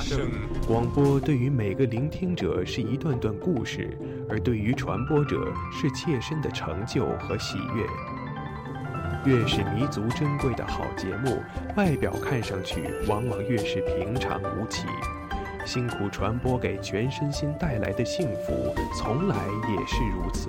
声。广播对于每个聆听者是一段段故事，而对于传播者是切身的成就和喜悦。越是弥足珍贵的好节目，外表看上去往往越是平常无奇。辛苦传播给全身心带来的幸福，从来也是如此。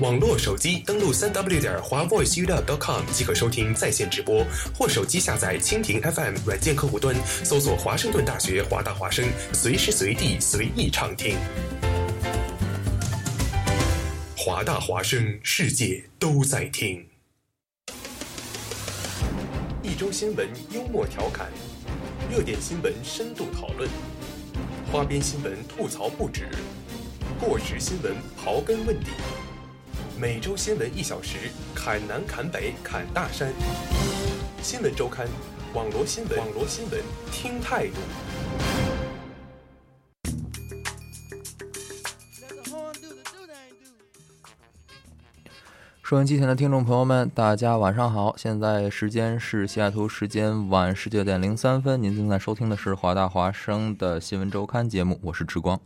网络手机登录三 w 点华 voiceup.com 即可收听在线直播，或手机下载蜻蜓 FM 软件客户端，搜索华盛顿大学华大华声，随时随地随意畅听。华大华声，世界都在听。一周新闻幽默调侃，热点新闻深度讨论，花边新闻吐槽不止，过时新闻刨根问底。每周新闻一小时，侃南侃北侃大山。新闻周刊，网罗新闻，网罗新闻，听态度。收音机前的听众朋友们，大家晚上好！现在时间是西雅图时间晚十九点零三分，您正在收听的是华大华生的新闻周刊节目，我是志光。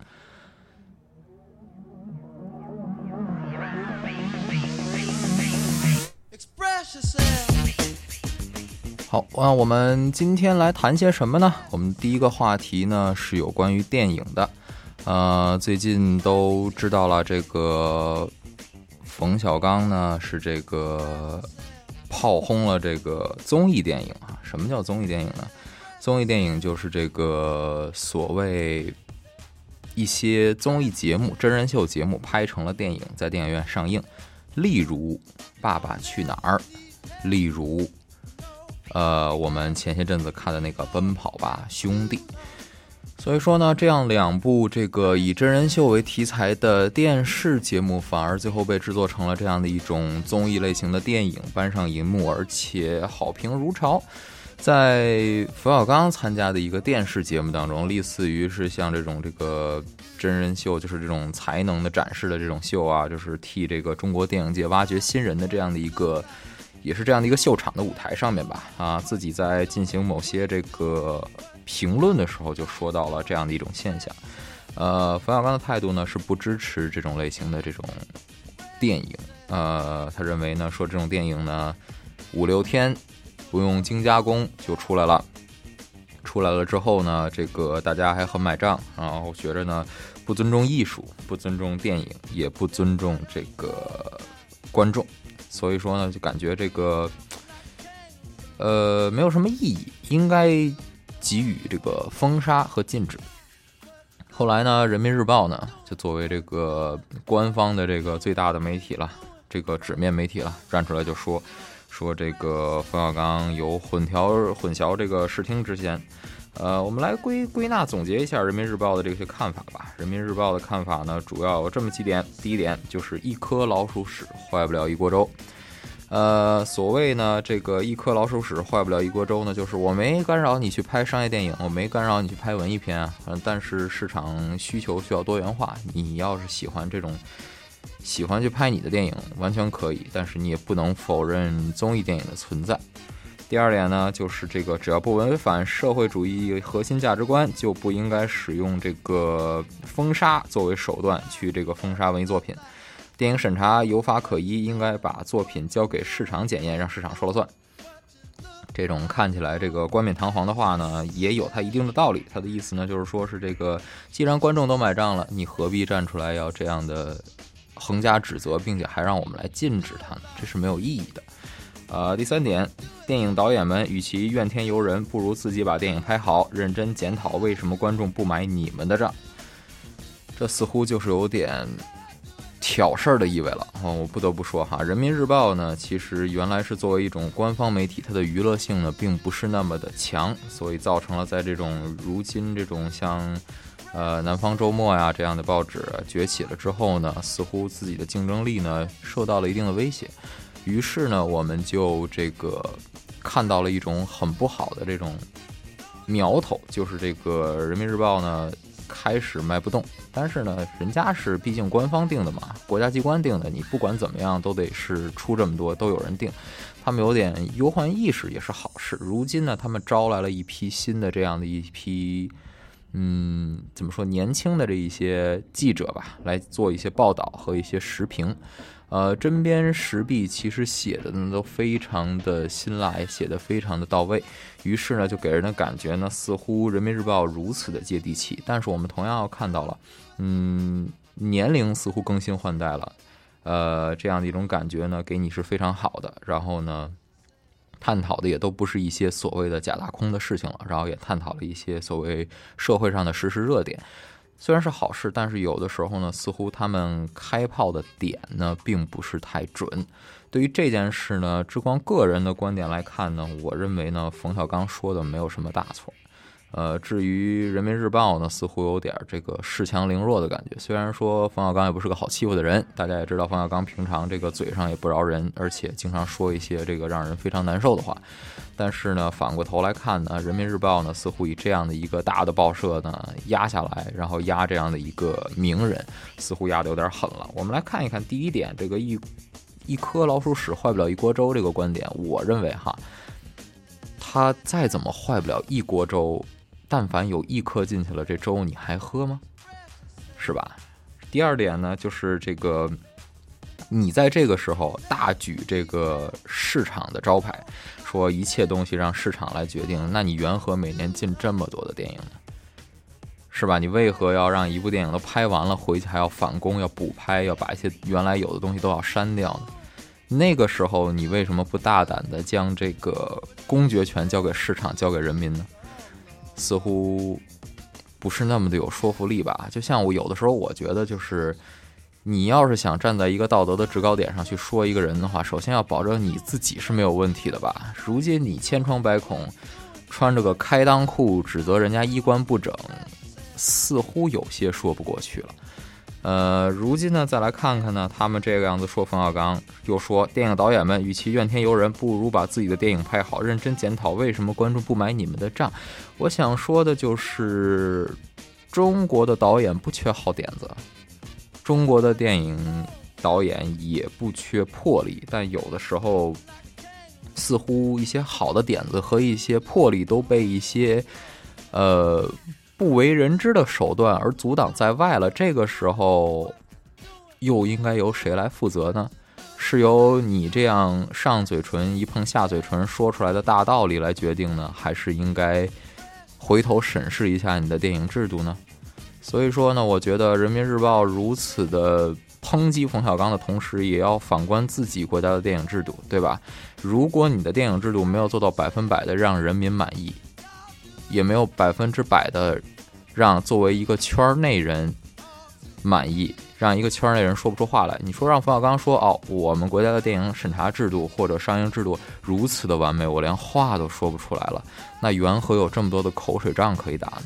好，那我们今天来谈些什么呢？我们第一个话题呢是有关于电影的。呃，最近都知道了，这个冯小刚呢是这个炮轰了这个综艺电影啊。什么叫综艺电影呢？综艺电影就是这个所谓一些综艺节目、真人秀节目拍成了电影，在电影院上映。例如《爸爸去哪儿》，例如。呃，我们前些阵子看的那个《奔跑吧兄弟》，所以说呢，这样两部这个以真人秀为题材的电视节目，反而最后被制作成了这样的一种综艺类型的电影，搬上银幕，而且好评如潮。在冯小刚参加的一个电视节目当中，类似于是像这种这个真人秀，就是这种才能的展示的这种秀啊，就是替这个中国电影界挖掘新人的这样的一个。也是这样的一个秀场的舞台上面吧，啊，自己在进行某些这个评论的时候，就说到了这样的一种现象。呃，冯小刚的态度呢是不支持这种类型的这种电影，呃，他认为呢说这种电影呢五六天不用精加工就出来了，出来了之后呢，这个大家还很买账，然后觉着呢不尊重艺术，不尊重电影，也不尊重这个观众。所以说呢，就感觉这个，呃，没有什么意义，应该给予这个封杀和禁止。后来呢，《人民日报》呢，就作为这个官方的这个最大的媒体了，这个纸面媒体了，站出来就说，说这个冯小刚有混淆混淆这个视听之嫌。呃，我们来归归纳总结一下《人民日报》的这些看法吧。《人民日报》的看法呢，主要有这么几点。第一点就是一颗老鼠屎坏不了一锅粥。呃，所谓呢，这个一颗老鼠屎坏不了一锅粥呢，就是我没干扰你去拍商业电影，我没干扰你去拍文艺片啊。但是市场需求需要多元化，你要是喜欢这种，喜欢去拍你的电影，完全可以。但是你也不能否认综艺电影的存在。第二点呢，就是这个只要不违反社会主义核心价值观，就不应该使用这个封杀作为手段去这个封杀文艺作品。电影审查有法可依，应该把作品交给市场检验，让市场说了算。这种看起来这个冠冕堂皇的话呢，也有它一定的道理。它的意思呢，就是说是这个，既然观众都买账了，你何必站出来要这样的横加指责，并且还让我们来禁止它呢？这是没有意义的。呃，第三点，电影导演们与其怨天尤人，不如自己把电影拍好，认真检讨为什么观众不买你们的账。这似乎就是有点。挑事儿的意味了 哦！我不得不说哈，《人民日报》呢，其实原来是作为一种官方媒体，它的娱乐性呢并不是那么的强，所以造成了在这种如今这种像，呃，《南方周末》呀这样的报纸崛起了之后呢，似乎自己的竞争力呢受到了一定的威胁，于是呢，我们就这个看到了一种很不好的这种苗头，就是这个《人民日报》呢。开始卖不动，但是呢，人家是毕竟官方定的嘛，国家机关定的，你不管怎么样都得是出这么多，都有人定，他们有点忧患意识也是好事。如今呢，他们招来了一批新的这样的一批，嗯，怎么说，年轻的这一些记者吧，来做一些报道和一些时评。呃，针砭时弊，其实写的呢都非常的辛辣，也写的非常的到位。于是呢，就给人的感觉呢，似乎《人民日报》如此的接地气。但是我们同样要看到了，嗯，年龄似乎更新换代了，呃，这样的一种感觉呢，给你是非常好的。然后呢，探讨的也都不是一些所谓的假大空的事情了，然后也探讨了一些所谓社会上的实时热点。虽然是好事，但是有的时候呢，似乎他们开炮的点呢，并不是太准。对于这件事呢，之光个人的观点来看呢，我认为呢，冯小刚说的没有什么大错。呃，至于人民日报呢，似乎有点这个恃强凌弱的感觉。虽然说冯小刚也不是个好欺负的人，大家也知道冯小刚平常这个嘴上也不饶人，而且经常说一些这个让人非常难受的话。但是呢，反过头来看呢，人民日报呢，似乎以这样的一个大的报社呢压下来，然后压这样的一个名人，似乎压得有点狠了。我们来看一看第一点，这个一一颗老鼠屎坏不了一锅粥这个观点，我认为哈，他再怎么坏不了一锅粥。但凡有一颗进去了，这粥你还喝吗？是吧？第二点呢，就是这个，你在这个时候大举这个市场的招牌，说一切东西让市场来决定，那你缘何每年进这么多的电影呢？是吧？你为何要让一部电影都拍完了回去还要返工，要补拍，要把一些原来有的东西都要删掉呢？那个时候你为什么不大胆的将这个公决权交给市场，交给人民呢？似乎不是那么的有说服力吧？就像我有的时候，我觉得就是，你要是想站在一个道德的制高点上去说一个人的话，首先要保证你自己是没有问题的吧？如今你千疮百孔，穿着个开裆裤，指责人家衣冠不整，似乎有些说不过去了。呃，如今呢，再来看看呢，他们这个样子说冯小刚，又说电影导演们与其怨天尤人，不如把自己的电影拍好，认真检讨为什么观众不买你们的账。我想说的就是，中国的导演不缺好点子，中国的电影导演也不缺魄力，但有的时候，似乎一些好的点子和一些魄力都被一些，呃。不为人知的手段而阻挡在外了，这个时候又应该由谁来负责呢？是由你这样上嘴唇一碰下嘴唇说出来的大道理来决定呢，还是应该回头审视一下你的电影制度呢？所以说呢，我觉得人民日报如此的抨击冯小刚的同时，也要反观自己国家的电影制度，对吧？如果你的电影制度没有做到百分百的让人民满意。也没有百分之百的让作为一个圈内人满意，让一个圈内人说不出话来。你说让冯小刚说哦，我们国家的电影审查制度或者上映制度如此的完美，我连话都说不出来了。那缘何有这么多的口水仗可以打呢？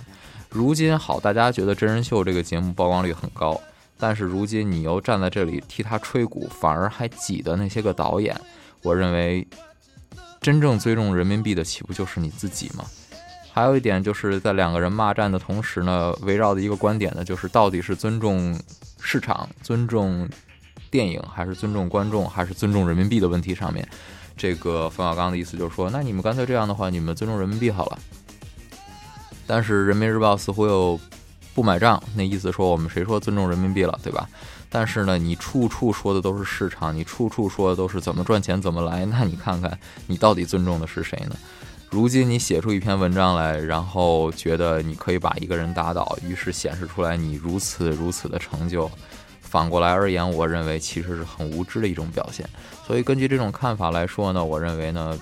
如今好，大家觉得真人秀这个节目曝光率很高，但是如今你又站在这里替他吹鼓，反而还挤得那些个导演。我认为，真正尊重人民币的岂不就是你自己吗？还有一点就是在两个人骂战的同时呢，围绕的一个观点呢，就是到底是尊重市场、尊重电影，还是尊重观众，还是尊重人民币的问题上面。这个冯小刚的意思就是说，那你们干脆这样的话，你们尊重人民币好了。但是人民日报似乎又不买账，那意思说我们谁说尊重人民币了，对吧？但是呢，你处处说的都是市场，你处处说的都是怎么赚钱怎么来，那你看看你到底尊重的是谁呢？如今你写出一篇文章来，然后觉得你可以把一个人打倒，于是显示出来你如此如此的成就。反过来而言，我认为其实是很无知的一种表现。所以根据这种看法来说呢，我认为呢，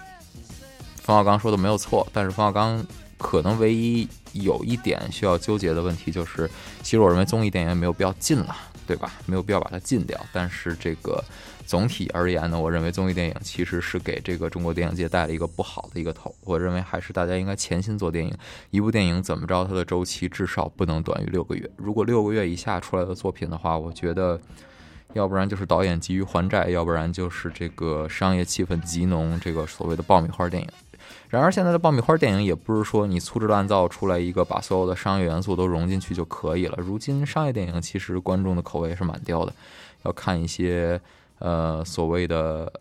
冯小刚说的没有错，但是冯小刚可能唯一有一点需要纠结的问题就是，其实我认为综艺电影没有必要禁了。对吧？没有必要把它禁掉。但是这个总体而言呢，我认为综艺电影其实是给这个中国电影界带了一个不好的一个头。我认为还是大家应该潜心做电影。一部电影怎么着，它的周期至少不能短于六个月。如果六个月以下出来的作品的话，我觉得，要不然就是导演急于还债，要不然就是这个商业气氛极浓，这个所谓的爆米花电影。然而，现在的爆米花电影也不是说你粗制滥造出来一个，把所有的商业元素都融进去就可以了。如今商业电影其实观众的口味是蛮刁的，要看一些呃所谓的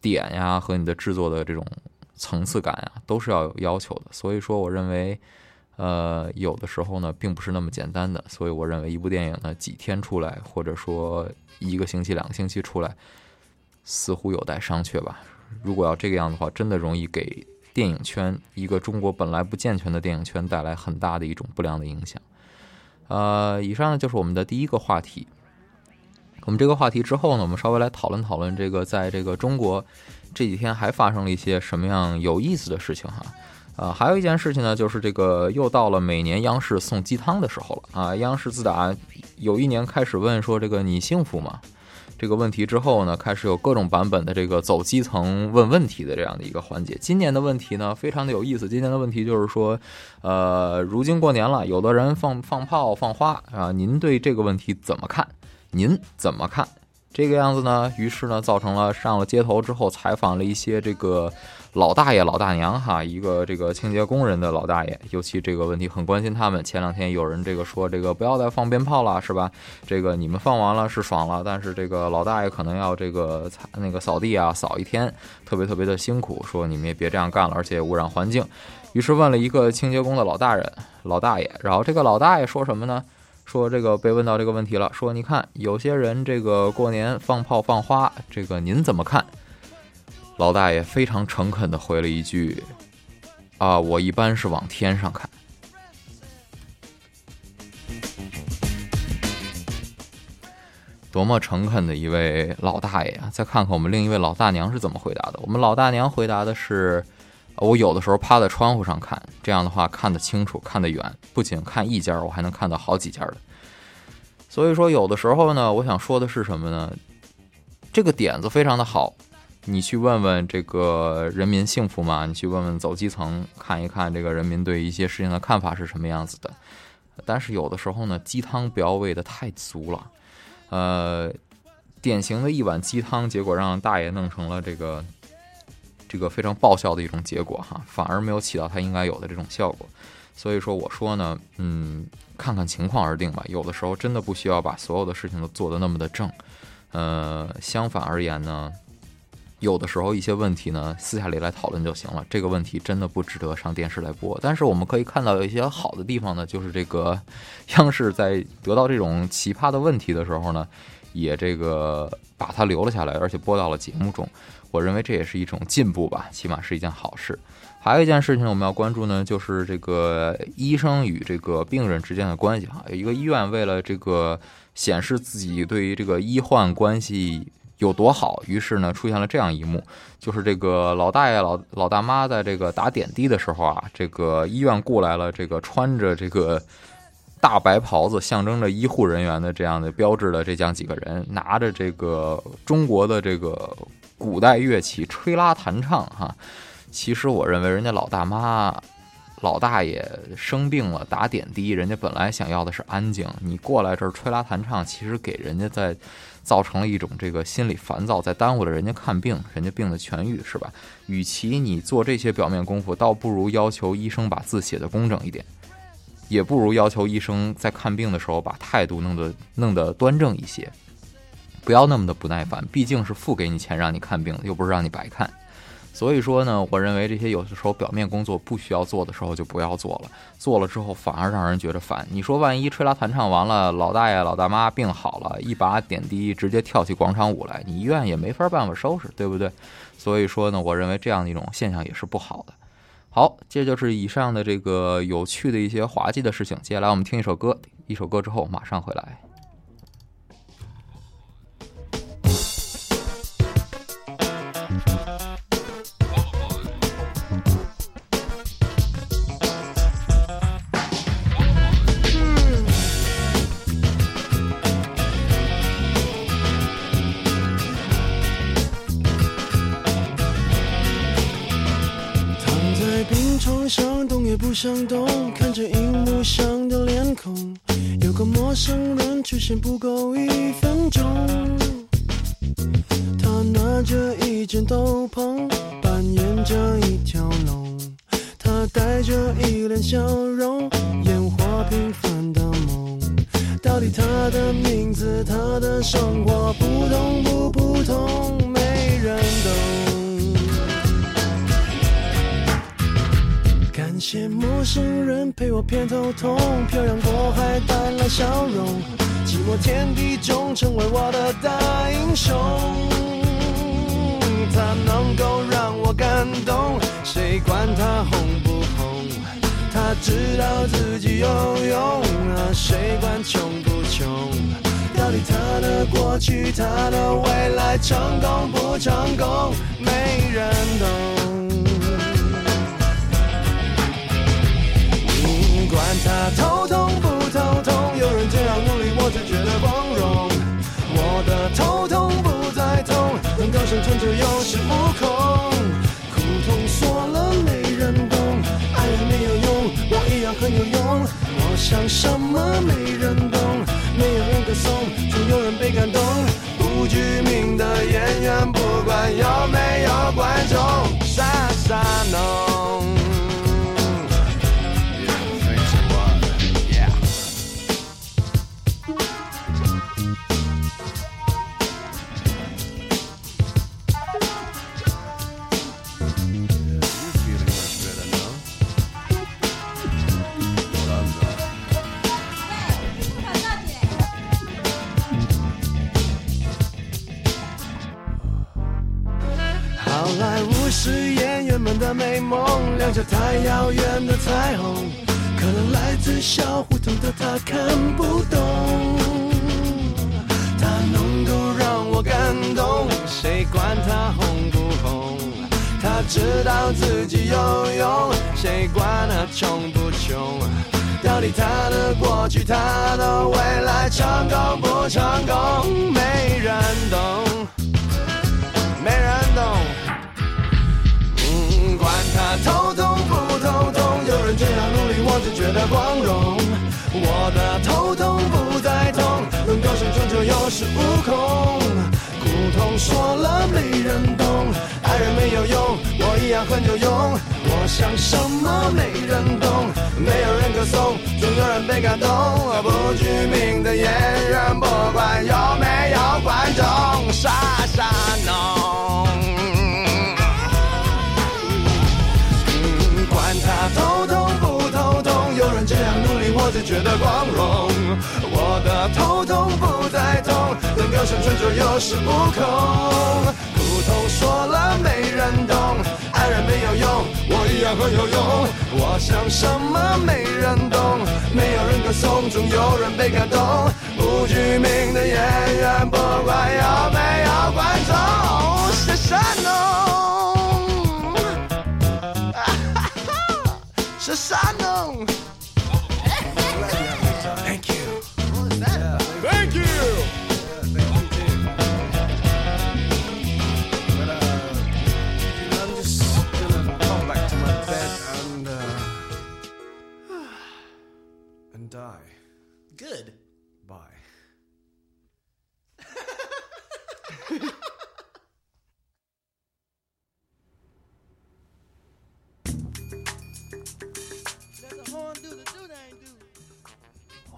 点呀和你的制作的这种层次感呀，都是要有要求的。所以说，我认为呃有的时候呢，并不是那么简单的。所以我认为一部电影呢几天出来，或者说一个星期、两个星期出来，似乎有待商榷吧。如果要这个样的话，真的容易给。电影圈一个中国本来不健全的电影圈带来很大的一种不良的影响。呃，以上呢就是我们的第一个话题。我们这个话题之后呢，我们稍微来讨论讨论这个在这个中国这几天还发生了一些什么样有意思的事情哈。啊，还有一件事情呢，就是这个又到了每年央视送鸡汤的时候了啊。央视自打有一年开始问说这个你幸福吗？这个问题之后呢，开始有各种版本的这个走基层问问题的这样的一个环节。今年的问题呢，非常的有意思。今年的问题就是说，呃，如今过年了，有的人放放炮放花啊，您对这个问题怎么看？您怎么看？这个样子呢？于是呢，造成了上了街头之后，采访了一些这个。老大爷、老大娘哈，一个这个清洁工人的老大爷，尤其这个问题很关心他们。前两天有人这个说，这个不要再放鞭炮了，是吧？这个你们放完了是爽了，但是这个老大爷可能要这个那个扫地啊，扫一天，特别特别的辛苦。说你们也别这样干了，而且污染环境。于是问了一个清洁工的老大人、老大爷，然后这个老大爷说什么呢？说这个被问到这个问题了，说你看有些人这个过年放炮放花，这个您怎么看？老大爷非常诚恳的回了一句：“啊，我一般是往天上看。”多么诚恳的一位老大爷啊！再看看我们另一位老大娘是怎么回答的。我们老大娘回答的是：“我有的时候趴在窗户上看，这样的话看得清楚，看得远，不仅看一家，我还能看到好几家的。”所以说，有的时候呢，我想说的是什么呢？这个点子非常的好。你去问问这个人民幸福吗？你去问问走基层，看一看这个人民对一些事情的看法是什么样子的。但是有的时候呢，鸡汤不要喂的太足了。呃，典型的一碗鸡汤，结果让大爷弄成了这个这个非常爆笑的一种结果哈，反而没有起到它应该有的这种效果。所以说，我说呢，嗯，看看情况而定吧。有的时候真的不需要把所有的事情都做得那么的正。呃，相反而言呢。有的时候一些问题呢，私下里来讨论就行了。这个问题真的不值得上电视来播。但是我们可以看到有一些好的地方呢，就是这个央视在得到这种奇葩的问题的时候呢，也这个把它留了下来，而且播到了节目中。我认为这也是一种进步吧，起码是一件好事。还有一件事情我们要关注呢，就是这个医生与这个病人之间的关系哈。有一个医院为了这个显示自己对于这个医患关系。有多好？于是呢，出现了这样一幕，就是这个老大爷、老老大妈在这个打点滴的时候啊，这个医院雇来了这个穿着这个大白袍子，象征着医护人员的这样的标志的这样几个人，拿着这个中国的这个古代乐器吹拉弹唱哈。其实我认为，人家老大妈、老大爷生病了打点滴，人家本来想要的是安静，你过来这儿吹拉弹唱，其实给人家在。造成了一种这个心理烦躁，在耽误了人家看病，人家病的痊愈，是吧？与其你做这些表面功夫，倒不如要求医生把字写的工整一点，也不如要求医生在看病的时候把态度弄得弄得端正一些，不要那么的不耐烦。毕竟是付给你钱让你看病的，又不是让你白看。所以说呢，我认为这些有的时候表面工作不需要做的时候就不要做了，做了之后反而让人觉得烦。你说万一吹拉弹唱完了，老大爷老大妈病好了，一把点滴直接跳起广场舞来，你医院也没法办法收拾，对不对？所以说呢，我认为这样的一种现象也是不好的。好，这就是以上的这个有趣的一些滑稽的事情。接下来我们听一首歌，一首歌之后马上回来。不想动，看着荧幕上的脸孔，有个陌生人出现不够一分钟。去，他的未来，成功不成功，没人懂。管他头痛不头痛，有人这样努力，我就觉得光荣。我的头痛不再痛，能够生存就有恃无恐。苦痛说了没人懂，爱人没有用，我一样很有用。我想什么没人具名的演员，不管有没有观众，道自己有用，谁管他穷不穷？到底他的过去，他的未来，成功不成功？没人懂，没人懂。嗯管他头痛不头痛，有人这样努力，我就觉得光荣。我的头痛不再痛，能够生存就有恃无恐。苦痛说了没人懂，爱人没有用，我一样很有用。我想什么没人懂，没有人歌颂，总有人被感动。不具名的演员，不管有没有观众，傻傻弄。管他头痛不头痛，有人这样努力，我就觉得光荣。我的头痛不再痛，能够生存就有恃无恐。说了没人懂，爱人没有用，我一样很有用。我想什么没人懂，没有人歌颂，总有人被感动。不具名的演员，不管有没有观众，是神哦。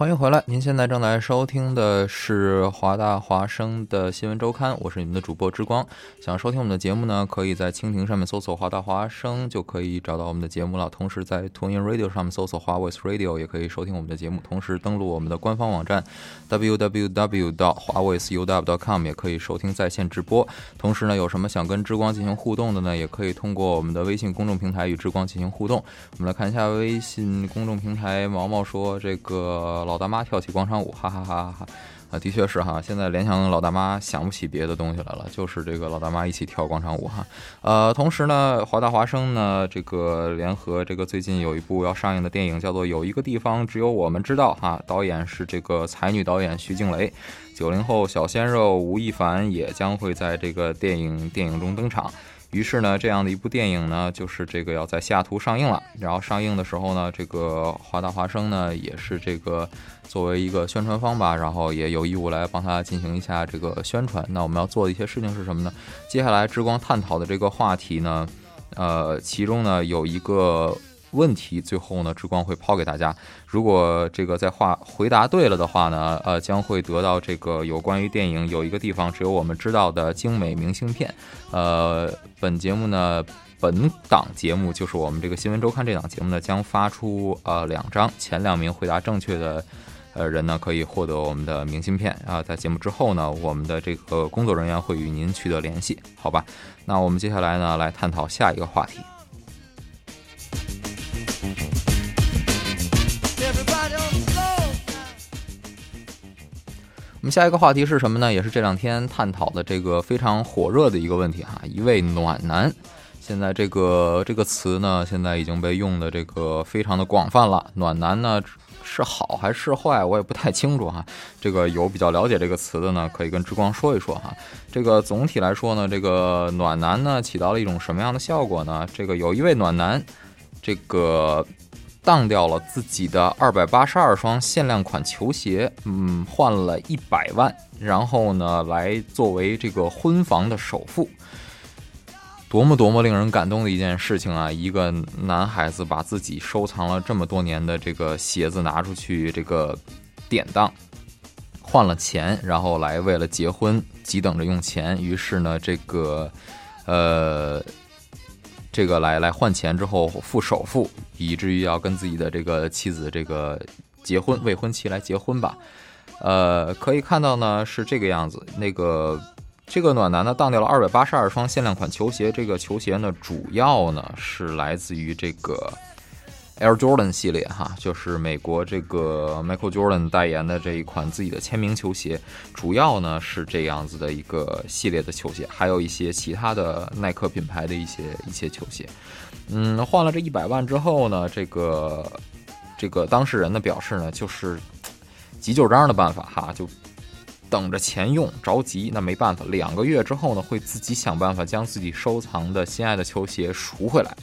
欢迎回来！您现在正在收听的是华大华生的新闻周刊，我是你们的主播之光。想收听我们的节目呢，可以在蜻蜓上面搜索“华大华生”就可以找到我们的节目了。同时在 t u n i n Radio 上面搜索“华为 Radio” 也可以收听我们的节目。同时登录我们的官方网站 www. 到华 voiceuw.com 也可以收听在线直播。同时呢，有什么想跟之光进行互动的呢，也可以通过我们的微信公众平台与之光进行互动。我们来看一下微信公众平台，毛毛说这个。老老大妈跳起广场舞，哈哈哈哈哈！啊，的确是哈，现在联想老大妈想不起别的东西来了，就是这个老大妈一起跳广场舞哈。呃，同时呢，华大华生呢，这个联合这个最近有一部要上映的电影，叫做《有一个地方只有我们知道》哈，导演是这个才女导演徐静蕾，九零后小鲜肉吴亦凡也将会在这个电影电影中登场。于是呢，这样的一部电影呢，就是这个要在西雅图上映了。然后上映的时候呢，这个华大华生呢，也是这个作为一个宣传方吧，然后也有义务来帮他进行一下这个宣传。那我们要做的一些事情是什么呢？接下来之光探讨的这个话题呢，呃，其中呢有一个。问题最后呢，之光会抛给大家。如果这个在话回答对了的话呢，呃，将会得到这个有关于电影有一个地方只有我们知道的精美明信片。呃，本节目呢，本档节目就是我们这个新闻周刊这档节目呢，将发出呃两张，前两名回答正确的呃人呢，可以获得我们的明信片啊。在节目之后呢，我们的这个工作人员会与您取得联系，好吧？那我们接下来呢，来探讨下一个话题。们下一个话题是什么呢？也是这两天探讨的这个非常火热的一个问题哈。一位暖男，现在这个这个词呢，现在已经被用的这个非常的广泛了。暖男呢是好还是坏，我也不太清楚哈。这个有比较了解这个词的呢，可以跟之光说一说哈。这个总体来说呢，这个暖男呢起到了一种什么样的效果呢？这个有一位暖男，这个。当掉了自己的二百八十二双限量款球鞋，嗯，换了一百万，然后呢，来作为这个婚房的首付，多么多么令人感动的一件事情啊！一个男孩子把自己收藏了这么多年的这个鞋子拿出去，这个典当，换了钱，然后来为了结婚急等着用钱，于是呢，这个，呃。这个来来换钱之后付首付，以至于要跟自己的这个妻子这个结婚，未婚妻来结婚吧。呃，可以看到呢是这个样子。那个这个暖男呢当掉了二百八十二双限量款球鞋，这个球鞋呢主要呢是来自于这个。Air Jordan 系列哈，就是美国这个 Michael Jordan 代言的这一款自己的签名球鞋，主要呢是这样子的一个系列的球鞋，还有一些其他的耐克品牌的一些一些球鞋。嗯，换了这一百万之后呢，这个这个当事人的表示呢，就是急救章的办法哈，就等着钱用，着急那没办法，两个月之后呢，会自己想办法将自己收藏的心爱的球鞋赎回来。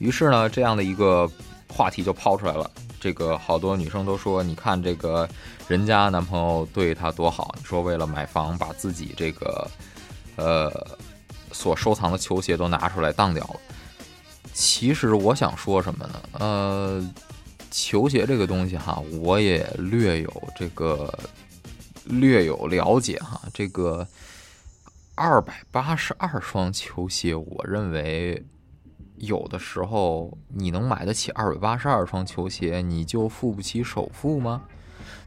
于是呢，这样的一个话题就抛出来了。这个好多女生都说：“你看这个人家男朋友对她多好。”你说为了买房，把自己这个呃所收藏的球鞋都拿出来当掉了。其实我想说什么呢？呃，球鞋这个东西哈，我也略有这个略有了解哈。这个二百八十二双球鞋，我认为。有的时候你能买得起二百八十二双球鞋，你就付不起首付吗？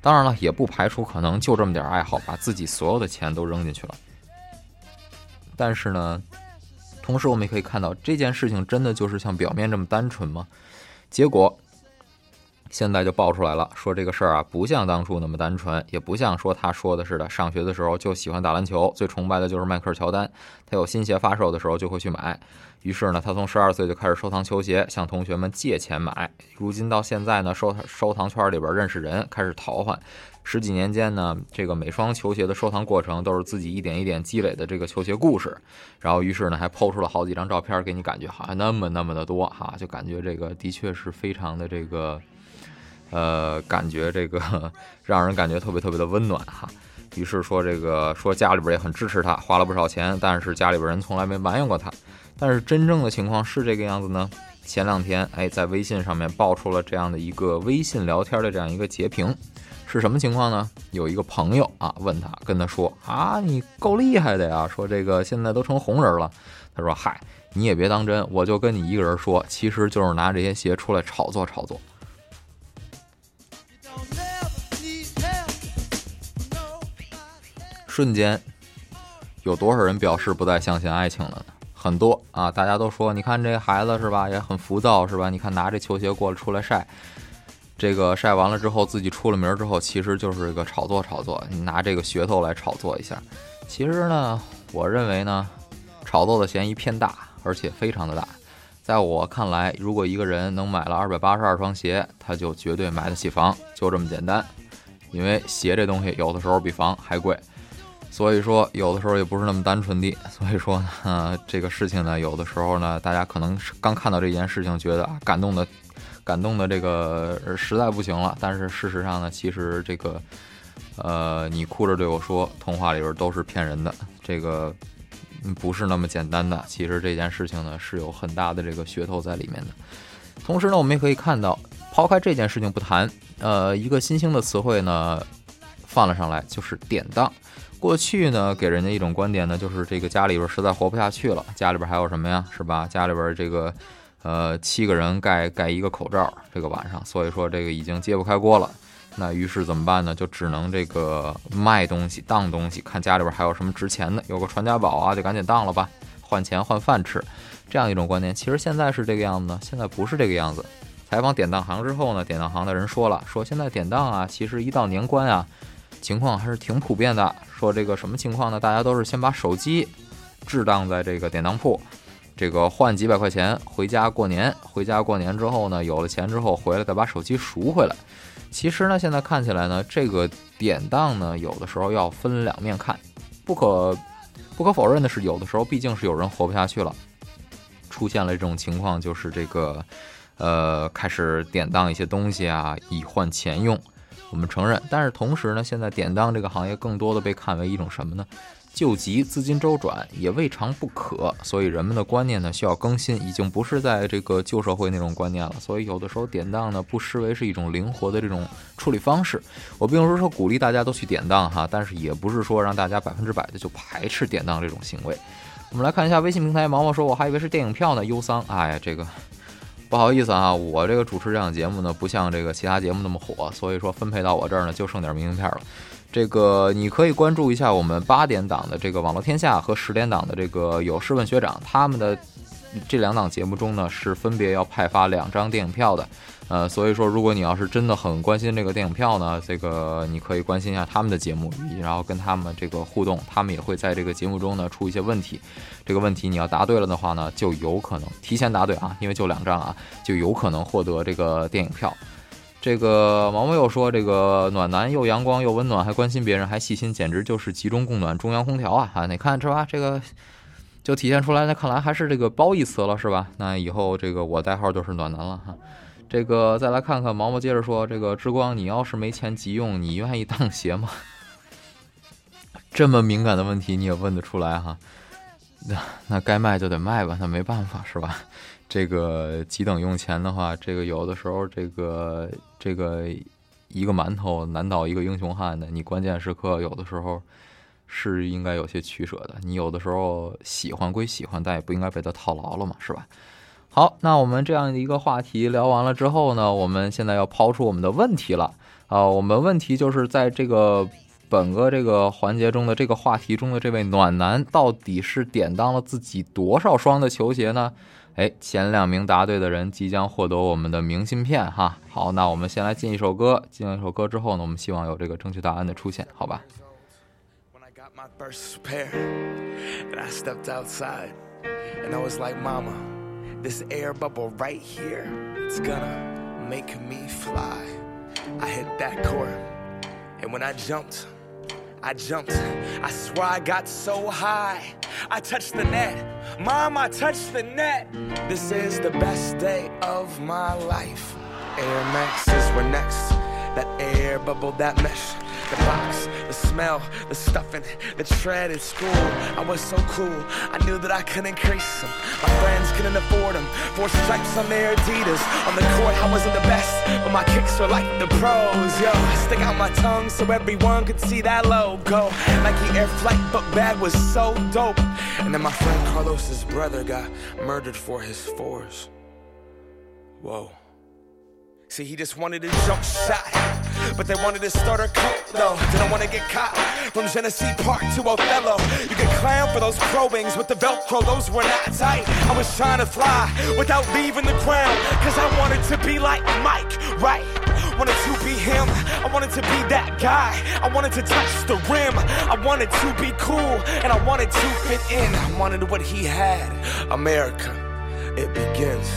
当然了，也不排除可能就这么点爱好，把自己所有的钱都扔进去了。但是呢，同时我们也可以看到，这件事情真的就是像表面这么单纯吗？结果。现在就爆出来了，说这个事儿啊，不像当初那么单纯，也不像说他说的似的，上学的时候就喜欢打篮球，最崇拜的就是迈克尔乔丹，他有新鞋发售的时候就会去买。于是呢，他从十二岁就开始收藏球鞋，向同学们借钱买。如今到现在呢，收收藏圈里边认识人，开始淘换。十几年间呢，这个每双球鞋的收藏过程都是自己一点一点积累的这个球鞋故事。然后于是呢，还抛出了好几张照片，给你感觉好像那么那么的多哈，就感觉这个的确是非常的这个。呃，感觉这个 让人感觉特别特别的温暖哈。于是说这个说家里边也很支持他，花了不少钱，但是家里边人从来没埋怨过他。但是真正的情况是这个样子呢？前两天哎在微信上面爆出了这样的一个微信聊天的这样一个截屏，是什么情况呢？有一个朋友啊问他，跟他说啊你够厉害的呀，说这个现在都成红人了。他说嗨，你也别当真，我就跟你一个人说，其实就是拿这些鞋出来炒作炒作。瞬间，有多少人表示不再相信爱情了呢？很多啊，大家都说，你看这孩子是吧，也很浮躁是吧？你看拿这球鞋过来出来晒，这个晒完了之后，自己出了名之后，其实就是一个炒作炒作，你拿这个噱头来炒作一下。其实呢，我认为呢，炒作的嫌疑偏大，而且非常的大。在我看来，如果一个人能买了二百八十二双鞋，他就绝对买得起房，就这么简单。因为鞋这东西有的时候比房还贵。所以说，有的时候也不是那么单纯的。所以说呢，这个事情呢，有的时候呢，大家可能刚看到这件事情，觉得啊，感动的，感动的这个实在不行了。但是事实上呢，其实这个，呃，你哭着对我说，童话里边都是骗人的，这个不是那么简单的。其实这件事情呢，是有很大的这个噱头在里面的。同时呢，我们也可以看到，抛开这件事情不谈，呃，一个新兴的词汇呢，放了上来，就是典当。过去呢，给人家一种观点呢，就是这个家里边实在活不下去了，家里边还有什么呀，是吧？家里边这个，呃，七个人盖盖一个口罩，这个晚上，所以说这个已经揭不开锅了。那于是怎么办呢？就只能这个卖东西、当东西，看家里边还有什么值钱的，有个传家宝啊，就赶紧当了吧，换钱换饭吃，这样一种观念。其实现在是这个样子呢，现在不是这个样子。采访典当行之后呢，典当行的人说了，说现在典当啊，其实一到年关啊。情况还是挺普遍的。说这个什么情况呢？大家都是先把手机置当在这个典当铺，这个换几百块钱回家过年。回家过年之后呢，有了钱之后回来再把手机赎回来。其实呢，现在看起来呢，这个典当呢，有的时候要分两面看。不可不可否认的是，有的时候毕竟是有人活不下去了，出现了这种情况，就是这个呃开始典当一些东西啊，以换钱用。我们承认，但是同时呢，现在典当这个行业更多的被看为一种什么呢？救急、资金周转也未尝不可。所以人们的观念呢需要更新，已经不是在这个旧社会那种观念了。所以有的时候典当呢不失为是一种灵活的这种处理方式。我并不是说鼓励大家都去典当哈，但是也不是说让大家百分之百的就排斥典当这种行为。我们来看一下微信平台，毛毛说我还以为是电影票呢，忧桑。哎，这个。不好意思啊，我这个主持这档节目呢，不像这个其他节目那么火，所以说分配到我这儿呢，就剩点明信片了。这个你可以关注一下我们八点档的这个网络天下和十点档的这个有事问学长他们的。这两档节目中呢，是分别要派发两张电影票的，呃，所以说如果你要是真的很关心这个电影票呢，这个你可以关心一下他们的节目，然后跟他们这个互动，他们也会在这个节目中呢出一些问题，这个问题你要答对了的话呢，就有可能提前答对啊，因为就两张啊，就有可能获得这个电影票。这个毛毛又说，这个暖男又阳光又温暖，还关心别人，还细心，简直就是集中供暖中央空调啊！啊，你看是吧？这个。就体现出来，那看来还是这个褒义词了，是吧？那以后这个我代号就是暖男了哈。这个再来看看毛毛，接着说，这个之光，你要是没钱急用，你愿意当鞋吗？这么敏感的问题你也问得出来哈？那那该卖就得卖吧，那没办法是吧？这个急等用钱的话，这个有的时候这个这个一个馒头难倒一个英雄汉的，你关键时刻有的时候。是应该有些取舍的。你有的时候喜欢归喜欢，但也不应该被他套牢了嘛，是吧？好，那我们这样的一个话题聊完了之后呢，我们现在要抛出我们的问题了啊。我们问题就是在这个本个这个环节中的这个话题中的这位暖男，到底是典当了自己多少双的球鞋呢？哎，前两名答对的人即将获得我们的明信片哈。好，那我们先来进一首歌，进一首歌之后呢，我们希望有这个正确答案的出现，好吧？my first pair, and I stepped outside, and I was like, Mama, this air bubble right here, it's gonna make me fly. I hit that court, and when I jumped, I jumped. I swear I got so high. I touched the net. Mom, I touched the net. This is the best day of my life. Air Maxes were next. That air bubble, that mesh the box, the smell, the stuffing, the tread at school. I was so cool, I knew that I couldn't increase them. My friends couldn't afford them. Four stripes on their Adidas. On the court, I wasn't the best, but my kicks were like the pros. Yo, I stick out my tongue so everyone could see that logo. Nike Air Flight book bag was so dope. And then my friend Carlos's brother got murdered for his fours. Whoa. See, he just wanted a jump shot. But they wanted to start a cult, though. Didn't want to get caught. From Genesee Park to Othello. You could clown for those pro wings with the Velcro, those were not tight. I was trying to fly without leaving the ground. Cause I wanted to be like Mike, right? Wanted to be him. I wanted to be that guy. I wanted to touch the rim. I wanted to be cool. And I wanted to fit in. I wanted what he had. America, it begins.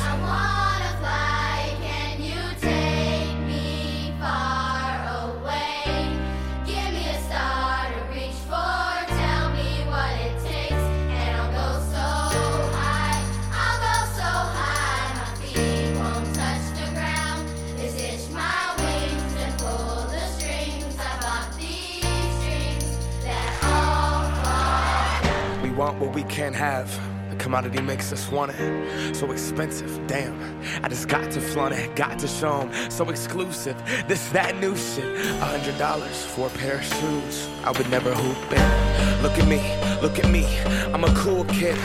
Want what we can't have. The commodity makes us want it. So expensive, damn. I just got to flaunt it, got to show 'em. So exclusive, this, that new shit. A hundred dollars for a pair of shoes. I would never hoop in. Look at me, look at me. I'm a cool kid.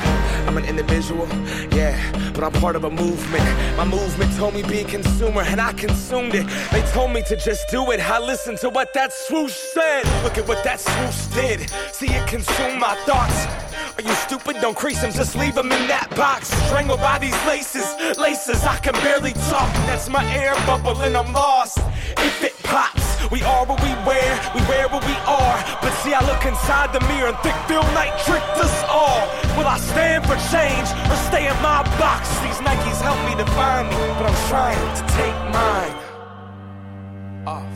I'm an individual, yeah, but I'm part of a movement. My movement told me be a consumer, and I consumed it. They told me to just do it. I listened to what that swoosh said. Look at what that swoosh did. See it consume my thoughts. Are you stupid? Don't crease them, just leave them in that box. Strangled by these laces, laces, I can barely talk. That's my air bubble and I'm lost. If it pops, we are what we wear, we wear what we are. But see, I look inside the mirror and think Phil Knight tricked us all. Will I stand for change or stay in my box? These Nikes help me define me, but I'm trying to take mine off.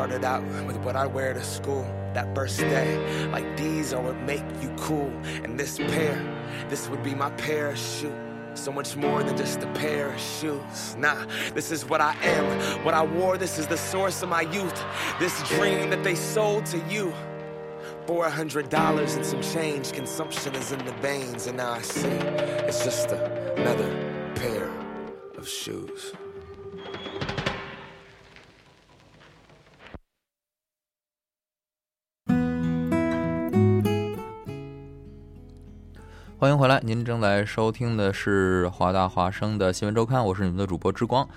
Started out with what I wear to school that first day. Like these are what make you cool. And this pair, this would be my parachute. So much more than just a pair of shoes. Nah, this is what I am. What I wore, this is the source of my youth. This dream that they sold to you. For a hundred dollars and some change, consumption is in the veins. And now I see it's just another pair of shoes. 欢迎回来，您正在收听的是华大华生的新闻周刊，我是你们的主播之光。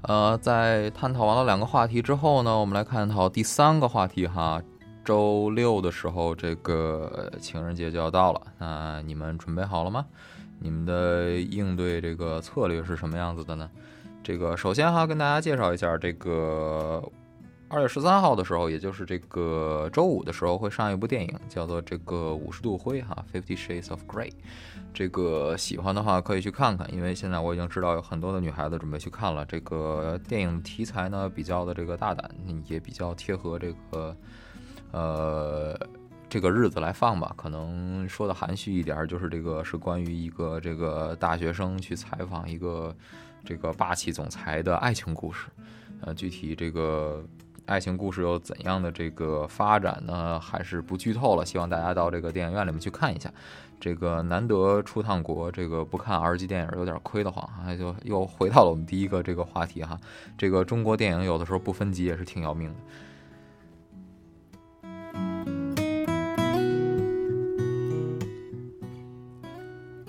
呃，在探讨完了两个话题之后呢，我们来探讨第三个话题哈。周六的时候，这个情人节就要到了，那你们准备好了吗？你们的应对这个策略是什么样子的呢？这个首先哈，跟大家介绍一下这个二月十三号的时候，也就是这个周五的时候，会上一部电影，叫做这个五十度灰哈，Fifty Shades of Grey。这个喜欢的话可以去看看，因为现在我已经知道有很多的女孩子准备去看了。这个电影题材呢比较的这个大胆，也比较贴合这个呃这个日子来放吧。可能说的含蓄一点，就是这个是关于一个这个大学生去采访一个这个霸气总裁的爱情故事。呃，具体这个爱情故事有怎样的这个发展呢？还是不剧透了，希望大家到这个电影院里面去看一下。这个难得出趟国，这个不看 R 级电影有点亏得慌啊！就又回到了我们第一个这个话题哈。这个中国电影有的时候不分级也是挺要命的。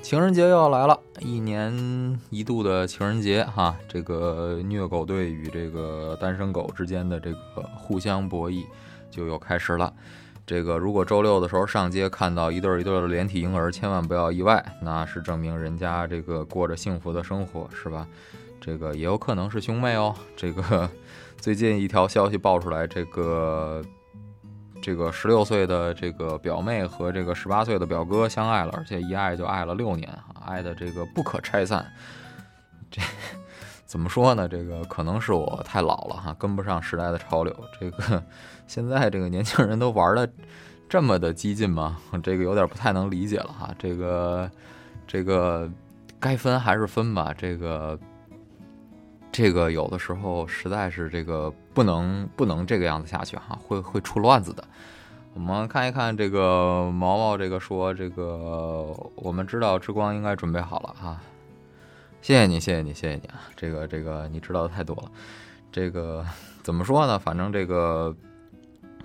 情人节又要来了，一年一度的情人节哈，这个虐狗队与这个单身狗之间的这个互相博弈就又开始了。这个如果周六的时候上街看到一对一对的连体婴儿，千万不要意外，那是证明人家这个过着幸福的生活，是吧？这个也有可能是兄妹哦。这个 最近一条消息爆出来，这个这个十六岁的这个表妹和这个十八岁的表哥相爱了，而且一爱就爱了六年，爱的这个不可拆散。这怎么说呢？这个可能是我太老了哈，跟不上时代的潮流。这个。现在这个年轻人都玩的这么的激进吗？这个有点不太能理解了哈。这个这个该分还是分吧。这个这个有的时候实在是这个不能不能这个样子下去哈，会会出乱子的。我们看一看这个毛毛这个说这个我们知道之光应该准备好了哈。谢谢你，谢谢你，谢谢你啊！这个这个你知道的太多了。这个怎么说呢？反正这个。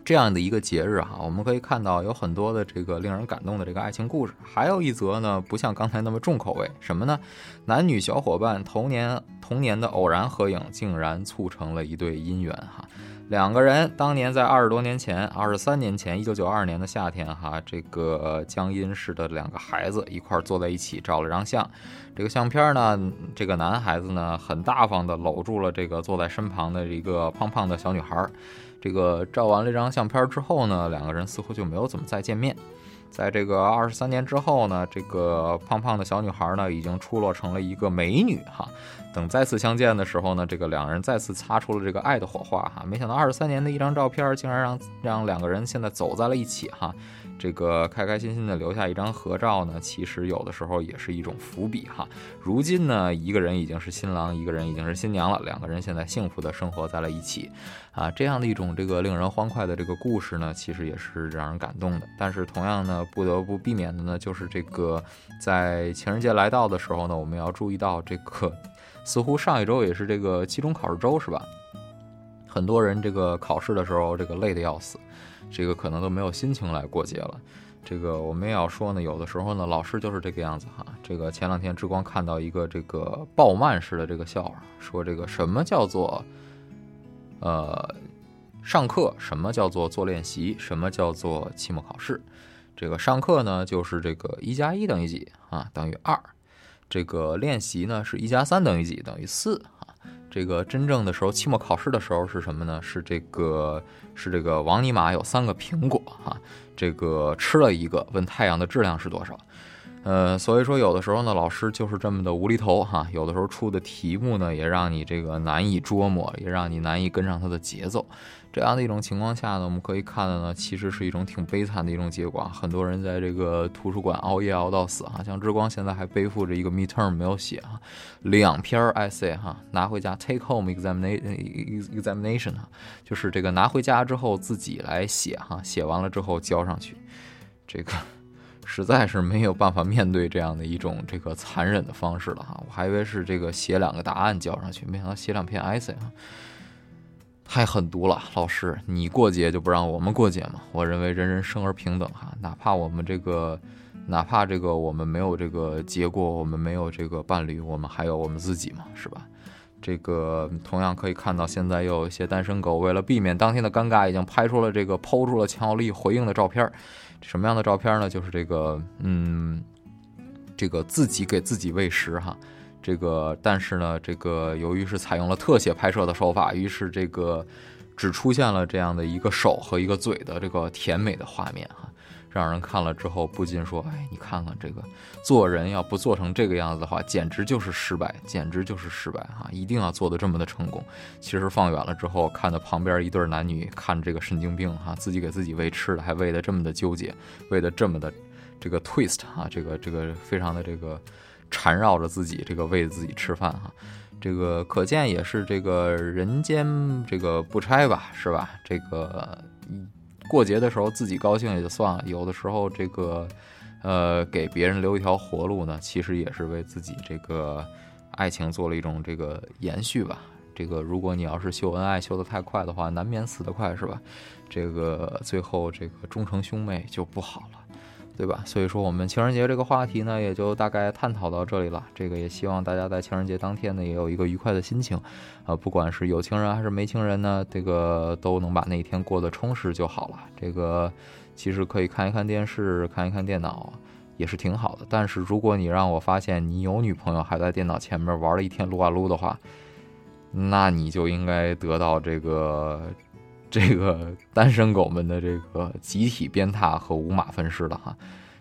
这样的一个节日哈，我们可以看到有很多的这个令人感动的这个爱情故事，还有一则呢，不像刚才那么重口味，什么呢？男女小伙伴童年童年的偶然合影，竟然促成了一对姻缘哈。两个人当年在二十多年前，二十三年前，一九九二年的夏天哈，这个江阴市的两个孩子一块坐在一起照了张相，这个相片呢，这个男孩子呢很大方的搂住了这个坐在身旁的一个胖胖的小女孩。这个照完了一张相片之后呢，两个人似乎就没有怎么再见面。在这个二十三年之后呢，这个胖胖的小女孩呢，已经出落成了一个美女哈。等再次相见的时候呢，这个两人再次擦出了这个爱的火花哈。没想到二十三年的一张照片，竟然让让两个人现在走在了一起哈。这个开开心心的留下一张合照呢，其实有的时候也是一种伏笔哈。如今呢，一个人已经是新郎，一个人已经是新娘了，两个人现在幸福的生活在了一起，啊，这样的一种这个令人欢快的这个故事呢，其实也是让人感动的。但是同样呢，不得不避免的呢，就是这个在情人节来到的时候呢，我们要注意到这个，似乎上一周也是这个期中考试周是吧？很多人这个考试的时候这个累得要死。这个可能都没有心情来过节了，这个我们也要说呢，有的时候呢，老师就是这个样子哈。这个前两天之光看到一个这个爆漫式的这个笑话，说这个什么叫做呃上课，什么叫做做练习，什么叫做期末考试。这个上课呢，就是这个一加一等于几啊？等于二。这个练习呢，是一加三等于几？等于四啊。这个真正的时候，期末考试的时候是什么呢？是这个，是这个王尼玛有三个苹果哈，这个吃了一个，问太阳的质量是多少？呃，所以说有的时候呢，老师就是这么的无厘头哈，有的时候出的题目呢，也让你这个难以捉摸，也让你难以跟上他的节奏。这样的一种情况下呢，我们可以看到呢，其实是一种挺悲惨的一种结果。很多人在这个图书馆熬夜熬到死哈，像之光现在还背负着一个 midterm 没有写哈，两篇 essay 哈，拿回家 take home examination examination 哈，就是这个拿回家之后自己来写哈，写完了之后交上去，这个实在是没有办法面对这样的一种这个残忍的方式了哈。我还以为是这个写两个答案交上去，没想到写两篇 essay 哈。太狠毒了，老师，你过节就不让我们过节吗？我认为人人生而平等哈，哪怕我们这个，哪怕这个我们没有这个结果，我们没有这个伴侣，我们还有我们自己嘛，是吧？这个同样可以看到，现在又有一些单身狗为了避免当天的尴尬，已经拍出了这个抛出了强有力回应的照片。什么样的照片呢？就是这个，嗯，这个自己给自己喂食哈。这个，但是呢，这个由于是采用了特写拍摄的手法，于是这个只出现了这样的一个手和一个嘴的这个甜美的画面哈，让人看了之后不禁说：“哎，你看看这个做人要不做成这个样子的话，简直就是失败，简直就是失败哈！一定要做的这么的成功。”其实放远了之后，看到旁边一对男女看这个神经病哈，自己给自己喂吃的，还喂的这么的纠结，喂的这么的这个 twist 哈，这个这个非常的这个缠绕着自己，这个喂自己吃饭哈。这个可见也是这个人间这个不拆吧，是吧？这个过节的时候自己高兴也就算了，有的时候这个呃给别人留一条活路呢，其实也是为自己这个爱情做了一种这个延续吧。这个如果你要是秀恩爱秀得太快的话，难免死得快，是吧？这个最后这个终成兄妹就不好了。对吧？所以说，我们情人节这个话题呢，也就大概探讨到这里了。这个也希望大家在情人节当天呢，也有一个愉快的心情，啊，不管是有情人还是没情人呢，这个都能把那一天过得充实就好了。这个其实可以看一看电视，看一看电脑，也是挺好的。但是如果你让我发现你有女朋友还在电脑前面玩了一天撸啊撸的话，那你就应该得到这个。这个 单身狗们的这个集体鞭挞和五马分尸了哈，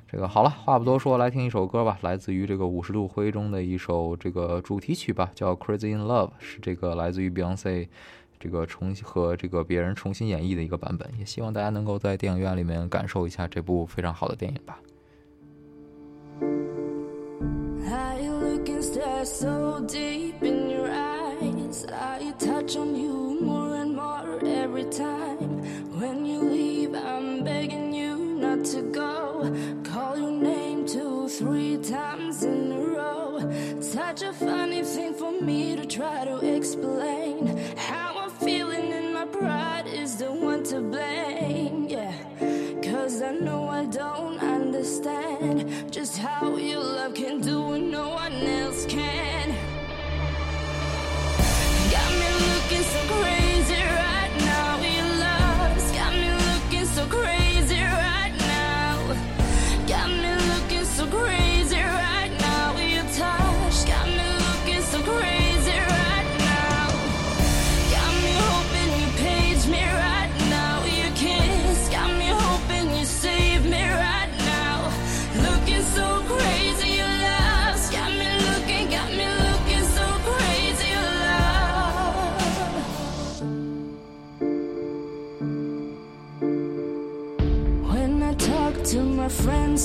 这个好了，话不多说，来听一首歌吧，来自于这个五十度灰中的一首这个主题曲吧，叫《Crazy in Love》，是这个来自于 Beyonce 这个重新和这个别人重新演绎的一个版本，也希望大家能够在电影院里面感受一下这部非常好的电影吧。Every time. When you leave, I'm begging you not to go. Call your name two, three times in a row. Such a funny thing for me to try to explain. How I'm feeling and my pride is the one to blame. Yeah, cause I know I don't understand just how your love can do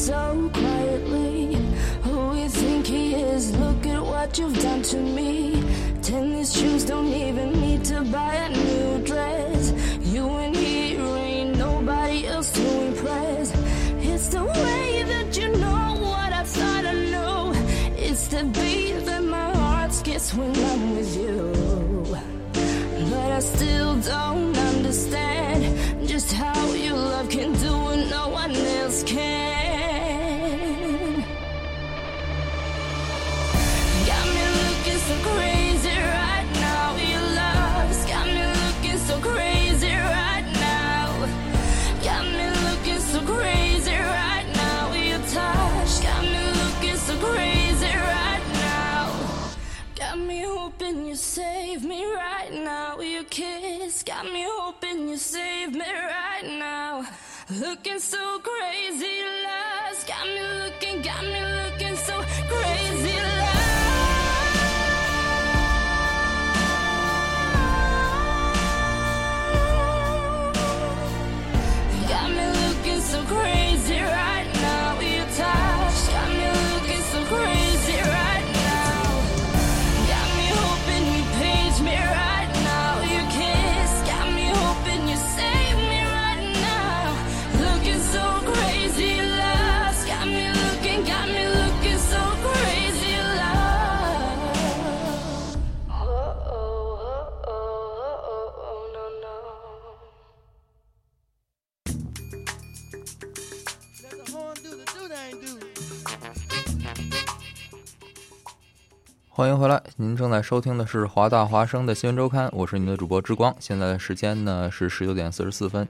so quietly, who you think he is? Look at what you've done to me. Tennis shoes don't even need to buy a new dress. You and here ain't nobody else to impress. It's the way that you know what I thought I knew. It's the beat that my heart skips when I'm with you. But I still don't understand Looking so crazy, 欢迎回来，您正在收听的是华大华生的新闻周刊，我是您的主播之光。现在的时间呢是十九点四十四分。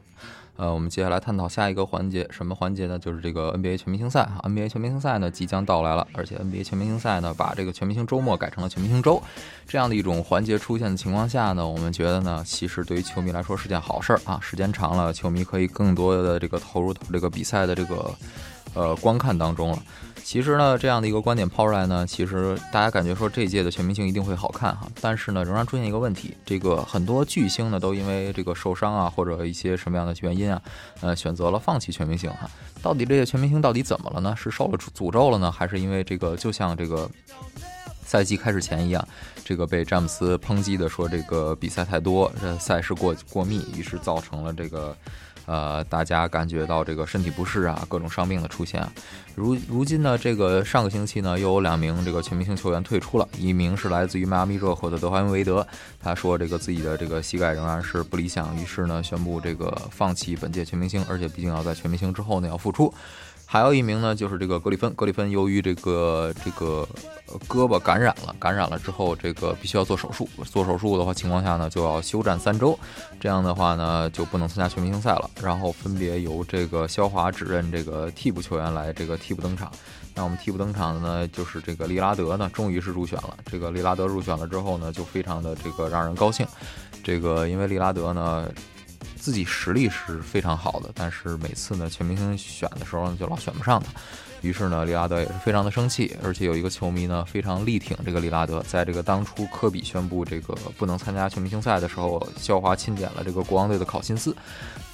呃，我们接下来探讨下一个环节，什么环节呢？就是这个 NBA 全明星赛哈。NBA 全明星赛呢即将到来了，而且 NBA 全明星赛呢把这个全明星周末改成了全明星周，这样的一种环节出现的情况下呢，我们觉得呢，其实对于球迷来说是件好事儿啊。时间长了，球迷可以更多的这个投入这个比赛的这个呃观看当中了。其实呢，这样的一个观点抛出来呢，其实大家感觉说这一届的全明星一定会好看哈，但是呢，仍然出现一个问题，这个很多巨星呢都因为这个受伤啊，或者一些什么样的原因啊，呃，选择了放弃全明星哈。到底这些全明星到底怎么了呢？是受了诅咒了呢，还是因为这个就像这个赛季开始前一样，这个被詹姆斯抨击的说这个比赛太多，这赛事过过密，于是造成了这个。呃，大家感觉到这个身体不适啊，各种伤病的出现啊。如如今呢，这个上个星期呢，又有两名这个全明星球员退出了，一名是来自于迈阿密热火的德怀恩·韦德，他说这个自己的这个膝盖仍然是不理想，于是呢宣布这个放弃本届全明星，而且毕竟要在全明星之后呢要复出。还有一名呢，就是这个格里芬。格里芬由于这个这个胳膊感染了，感染了之后，这个必须要做手术。做手术的话情况下呢，就要休战三周。这样的话呢，就不能参加全明星赛了。然后分别由这个肖华指认这个替补球员来这个替补登场。那我们替补登场的呢，就是这个利拉德呢，终于是入选了。这个利拉德入选了之后呢，就非常的这个让人高兴。这个因为利拉德呢。自己实力是非常好的，但是每次呢全明星选的时候呢就老选不上他，于是呢利拉德也是非常的生气，而且有一个球迷呢非常力挺这个利拉德，在这个当初科比宣布这个不能参加全明星赛的时候，肖华钦点了这个国王队的考辛斯，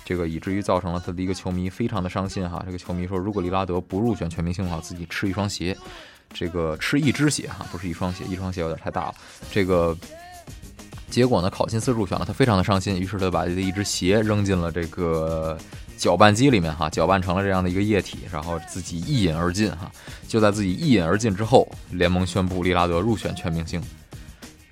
这个以至于造成了他的一个球迷非常的伤心哈。这个球迷说，如果利拉德不入选全明星的话，自己吃一双鞋，这个吃一只鞋哈，不是一双鞋，一双鞋有点太大了，这个。结果呢，考辛斯入选了，他非常的伤心，于是他把这一只鞋扔进了这个搅拌机里面哈，搅拌成了这样的一个液体，然后自己一饮而尽哈。就在自己一饮而尽之后，联盟宣布利拉德入选全明星。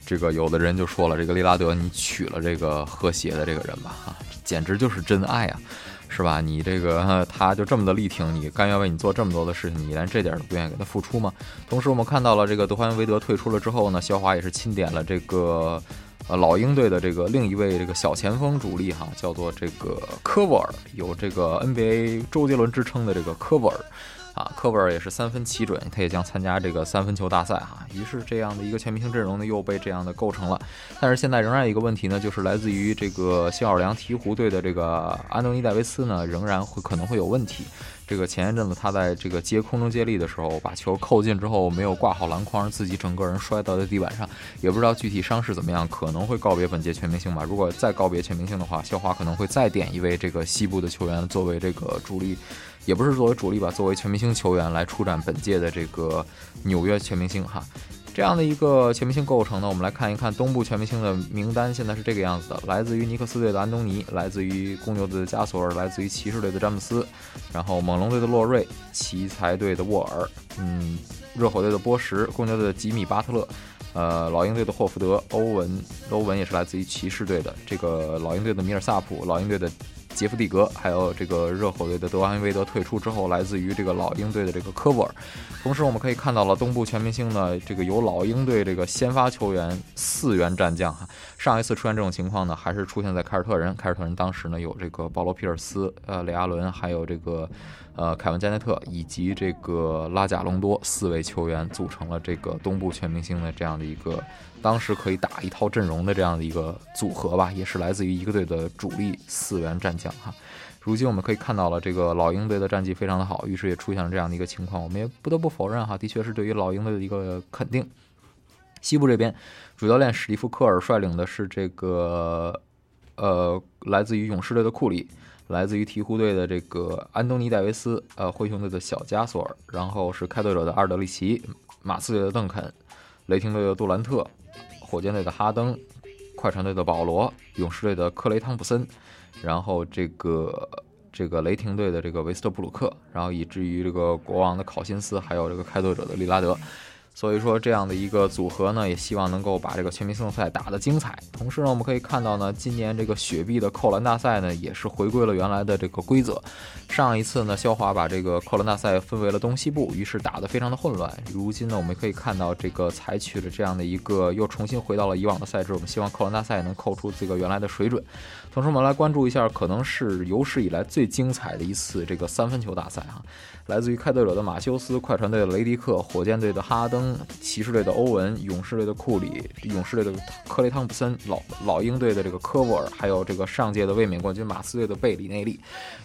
这个有的人就说了，这个利拉德，你娶了这个喝鞋的这个人吧哈，简直就是真爱啊，是吧？你这个他就这么的力挺你，甘愿为你做这么多的事情，你连这点都不愿意给他付出吗？同时，我们看到了这个德怀恩·韦德退出了之后呢，肖华也是钦点了这个。呃，老鹰队的这个另一位这个小前锋主力哈，叫做这个科沃尔，有这个 NBA 周杰伦之称的这个科沃尔，啊，科沃尔也是三分奇准，他也将参加这个三分球大赛哈。于是这样的一个全明星阵容呢，又被这样的构成了。但是现在仍然一个问题呢，就是来自于这个新奥尔良鹈鹕队的这个安东尼戴维斯呢，仍然会可能会有问题。这个前一阵子他在这个接空中接力的时候，把球扣进之后没有挂好篮筐，自己整个人摔倒在地板上，也不知道具体伤势怎么样，可能会告别本届全明星吧。如果再告别全明星的话，校花可能会再点一位这个西部的球员作为这个主力，也不是作为主力吧，作为全明星球员来出战本届的这个纽约全明星哈。这样的一个全明星构成呢，我们来看一看东部全明星的名单，现在是这个样子的：来自于尼克斯队的安东尼，来自于公牛队的加索尔，来自于骑士队的詹姆斯，然后猛龙队的洛瑞，奇才队的沃尔，嗯，热火队的波什，公牛队的吉米巴特勒，呃，老鹰队的霍福德，欧文，欧文也是来自于骑士队的，这个老鹰队的米尔萨普，老鹰队的。杰夫蒂格，还有这个热火队的德安威德退出之后，来自于这个老鹰队的这个科沃尔。同时，我们可以看到了东部全明星呢，这个由老鹰队这个先发球员四员战将哈。上一次出现这种情况呢，还是出现在凯尔特人。凯尔特人当时呢有这个保罗皮尔斯、呃雷阿伦，还有这个呃凯文加内特以及这个拉贾隆多四位球员组成了这个东部全明星的这样的一个。当时可以打一套阵容的这样的一个组合吧，也是来自于一个队的主力四员战将哈。如今我们可以看到了，这个老鹰队的战绩非常的好，于是也出现了这样的一个情况。我们也不得不否认哈，的确是对于老鹰队的一个肯定。西部这边，主教练史蒂夫科尔率领的是这个呃，来自于勇士队的库里，来自于鹈鹕队的这个安东尼戴维斯，呃，灰熊队的小加索尔，然后是开拓者的阿尔德里奇，马刺队的邓肯，雷霆队的杜兰特。火箭队的哈登，快船队的保罗，勇士队的克雷汤普森，然后这个这个雷霆队的这个维斯特布鲁克，然后以至于这个国王的考辛斯，还有这个开拓者的利拉德。所以说这样的一个组合呢，也希望能够把这个全明星赛打得精彩。同时呢，我们可以看到呢，今年这个雪碧的扣篮大赛呢，也是回归了原来的这个规则。上一次呢，肖华把这个扣篮大赛分为了东西部，于是打得非常的混乱。如今呢，我们可以看到这个采取了这样的一个又重新回到了以往的赛制。我们希望扣篮大赛能扣出这个原来的水准。同时，我们来关注一下，可能是有史以来最精彩的一次这个三分球大赛哈。来自于开拓者的马修斯、快船队的雷迪克、火箭队的哈登、骑士队的欧文、勇士队的库里、勇士队的克雷汤普森、老老鹰队的这个科沃尔，还有这个上届的卫冕冠军马刺队的贝里内利，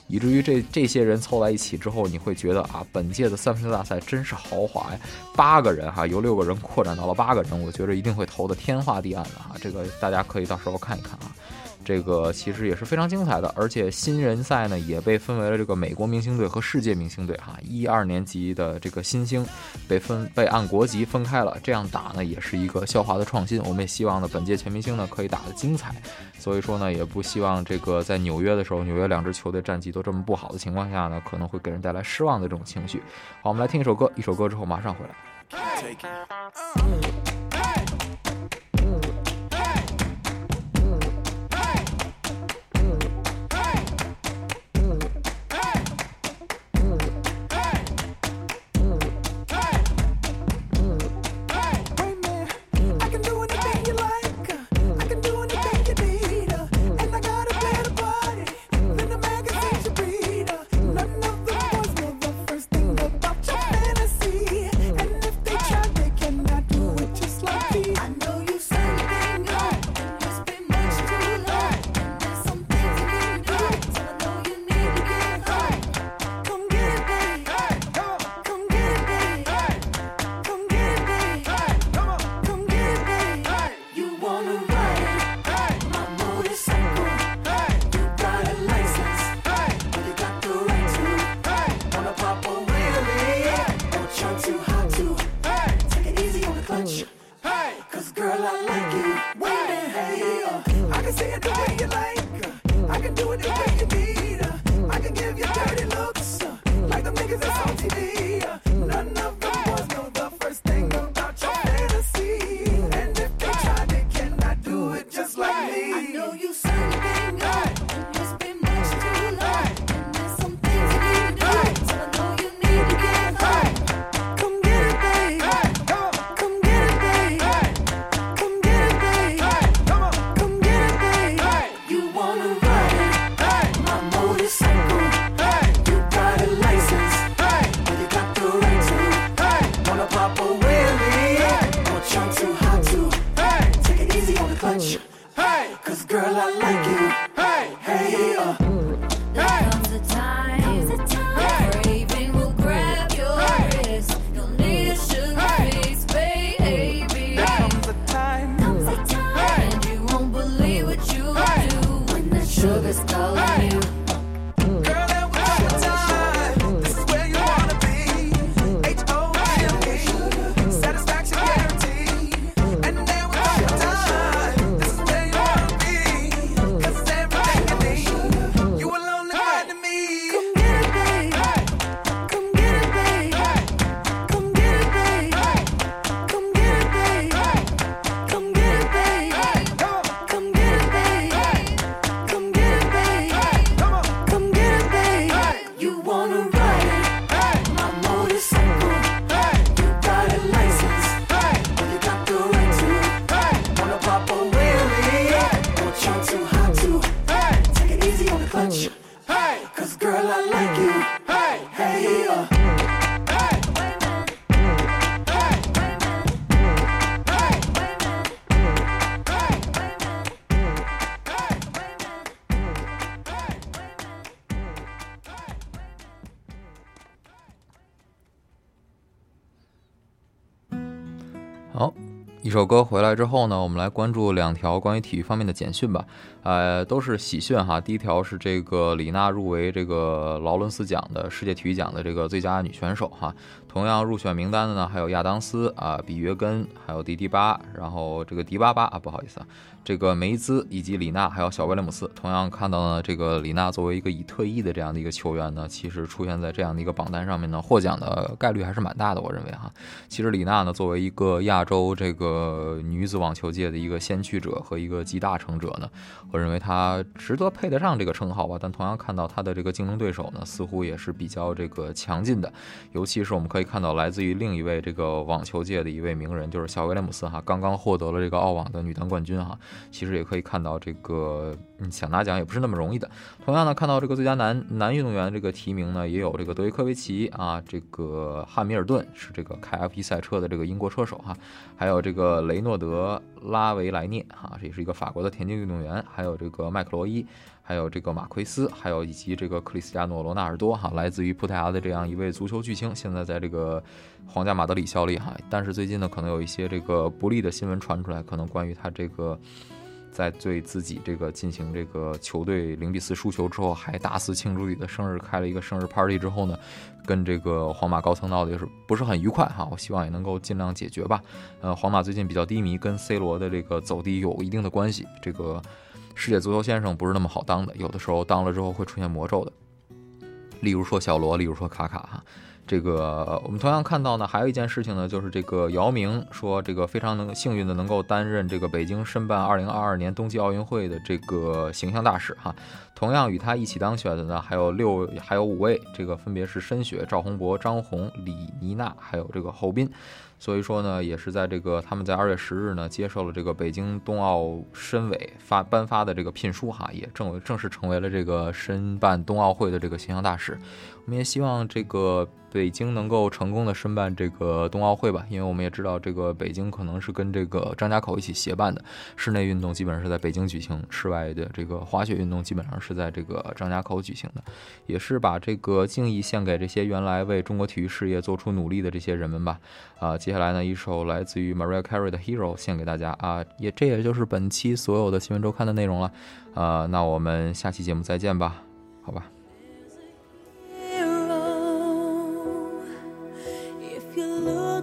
以至于这这些人凑在一起之后，你会觉得啊，本届的三分球大赛真是豪华呀！八个人哈，由六个人扩展到了八个人，我觉得一定会投的天花地暗的哈。这个大家可以到时候看一看啊。这个其实也是非常精彩的，而且新人赛呢也被分为了这个美国明星队和世界明星队哈，一二年级的这个新星被分被按国籍分开了，这样打呢也是一个校华的创新。我们也希望呢本届全明星呢可以打得精彩，所以说呢也不希望这个在纽约的时候，纽约两支球队战绩都这么不好的情况下呢，可能会给人带来失望的这种情绪。好，我们来听一首歌，一首歌之后马上回来。首歌回来之后呢，我们来关注两条关于体育方面的简讯吧。呃，都是喜讯哈。第一条是这个李娜入围这个劳伦斯奖的世界体育奖的这个最佳女选手哈。同样入选名单的呢，还有亚当斯啊、比约根，还有迪迪巴，然后这个迪巴巴啊，不好意思啊，这个梅兹以及李娜，还有小威廉姆斯。同样看到呢，这个李娜作为一个已退役的这样的一个球员呢，其实出现在这样的一个榜单上面呢，获奖的概率还是蛮大的，我认为哈。其实李娜呢，作为一个亚洲这个女子网球界的一个先驱者和一个集大成者呢，我认为她值得配得上这个称号吧。但同样看到她的这个竞争对手呢，似乎也是比较这个强劲的，尤其是我们可以看到来自于另一位这个网球界的一位名人，就是小威廉姆斯哈，刚刚获得了这个澳网的女单冠军哈。其实也可以看到这个嗯想拿奖也不是那么容易的。同样呢，看到这个最佳男男运动员这个提名呢，也有这个德约科维奇啊，这个汉密尔顿是这个开 F1 赛车的这个英国车手哈，还有这个雷诺德拉维莱涅哈，这也是一个法国的田径运动员，还有这个麦克罗伊。还有这个马奎斯，还有以及这个克里斯蒂亚诺·罗纳尔多哈，来自于葡萄牙的这样一位足球巨星，现在在这个皇家马德里效力哈。但是最近呢，可能有一些这个不利的新闻传出来，可能关于他这个在对自己这个进行这个球队零比四输球之后，还大肆庆祝自己的生日，开了一个生日 party 之后呢，跟这个皇马高层闹的也是不是很愉快哈。我希望也能够尽量解决吧。呃，皇马最近比较低迷，跟 C 罗的这个走低有一定的关系。这个。世界足球先生不是那么好当的，有的时候当了之后会出现魔咒的。例如说小罗，例如说卡卡哈。这个我们同样看到呢，还有一件事情呢，就是这个姚明说，这个非常能幸运的能够担任这个北京申办2022年冬季奥运会的这个形象大使哈。同样与他一起当选的呢，还有六还有五位，这个分别是申雪、赵宏博、张红、李妮娜，还有这个侯斌。所以说呢，也是在这个他们在二月十日呢接受了这个北京冬奥申委发颁发的这个聘书哈，也正正式成为了这个申办冬奥会的这个形象大使。我们也希望这个北京能够成功的申办这个冬奥会吧，因为我们也知道这个北京可能是跟这个张家口一起协办的，室内运动基本上是在北京举行，室外的这个滑雪运动基本上是在这个张家口举行的，也是把这个敬意献给这些原来为中国体育事业做出努力的这些人们吧。啊，接下来呢，一首来自于 Maria Carey 的 Hero 献给大家啊，也这也就是本期所有的新闻周刊的内容了。啊，那我们下期节目再见吧，好吧。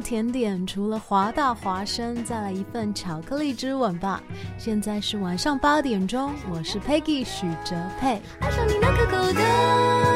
甜点除了华大华生，再来一份巧克力之吻吧。现在是晚上八点钟，我是 Peggy 许哲佩。爱上你那可口的